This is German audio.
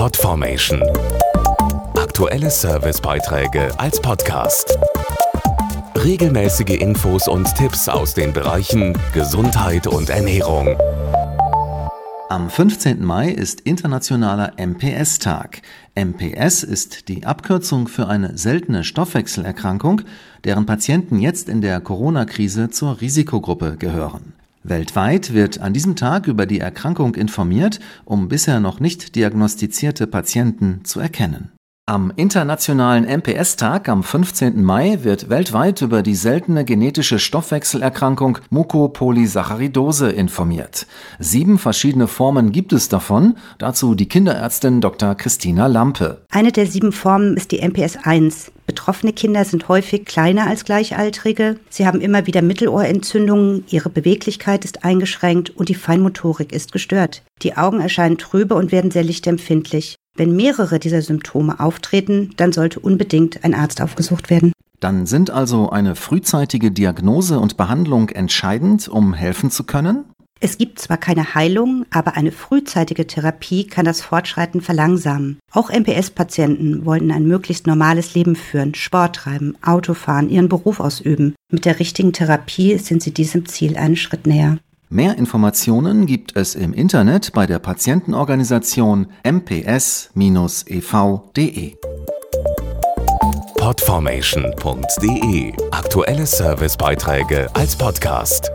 Podformation. Aktuelle Servicebeiträge als Podcast. Regelmäßige Infos und Tipps aus den Bereichen Gesundheit und Ernährung. Am 15. Mai ist internationaler MPS-Tag. MPS ist die Abkürzung für eine seltene Stoffwechselerkrankung, deren Patienten jetzt in der Corona-Krise zur Risikogruppe gehören. Weltweit wird an diesem Tag über die Erkrankung informiert, um bisher noch nicht diagnostizierte Patienten zu erkennen. Am internationalen MPS-Tag am 15. Mai wird weltweit über die seltene genetische Stoffwechselerkrankung Mucopolysaccharidose informiert. Sieben verschiedene Formen gibt es davon, dazu die Kinderärztin Dr. Christina Lampe. Eine der sieben Formen ist die MPS 1. Betroffene Kinder sind häufig kleiner als Gleichaltrige. Sie haben immer wieder Mittelohrentzündungen, ihre Beweglichkeit ist eingeschränkt und die Feinmotorik ist gestört. Die Augen erscheinen trübe und werden sehr lichtempfindlich. Wenn mehrere dieser Symptome auftreten, dann sollte unbedingt ein Arzt aufgesucht werden. Dann sind also eine frühzeitige Diagnose und Behandlung entscheidend, um helfen zu können? Es gibt zwar keine Heilung, aber eine frühzeitige Therapie kann das Fortschreiten verlangsamen. Auch MPS-Patienten wollen ein möglichst normales Leben führen, Sport treiben, Auto fahren, ihren Beruf ausüben. Mit der richtigen Therapie sind sie diesem Ziel einen Schritt näher. Mehr Informationen gibt es im Internet bei der Patientenorganisation mps-ev.de. Podformation.de Aktuelle Servicebeiträge als Podcast.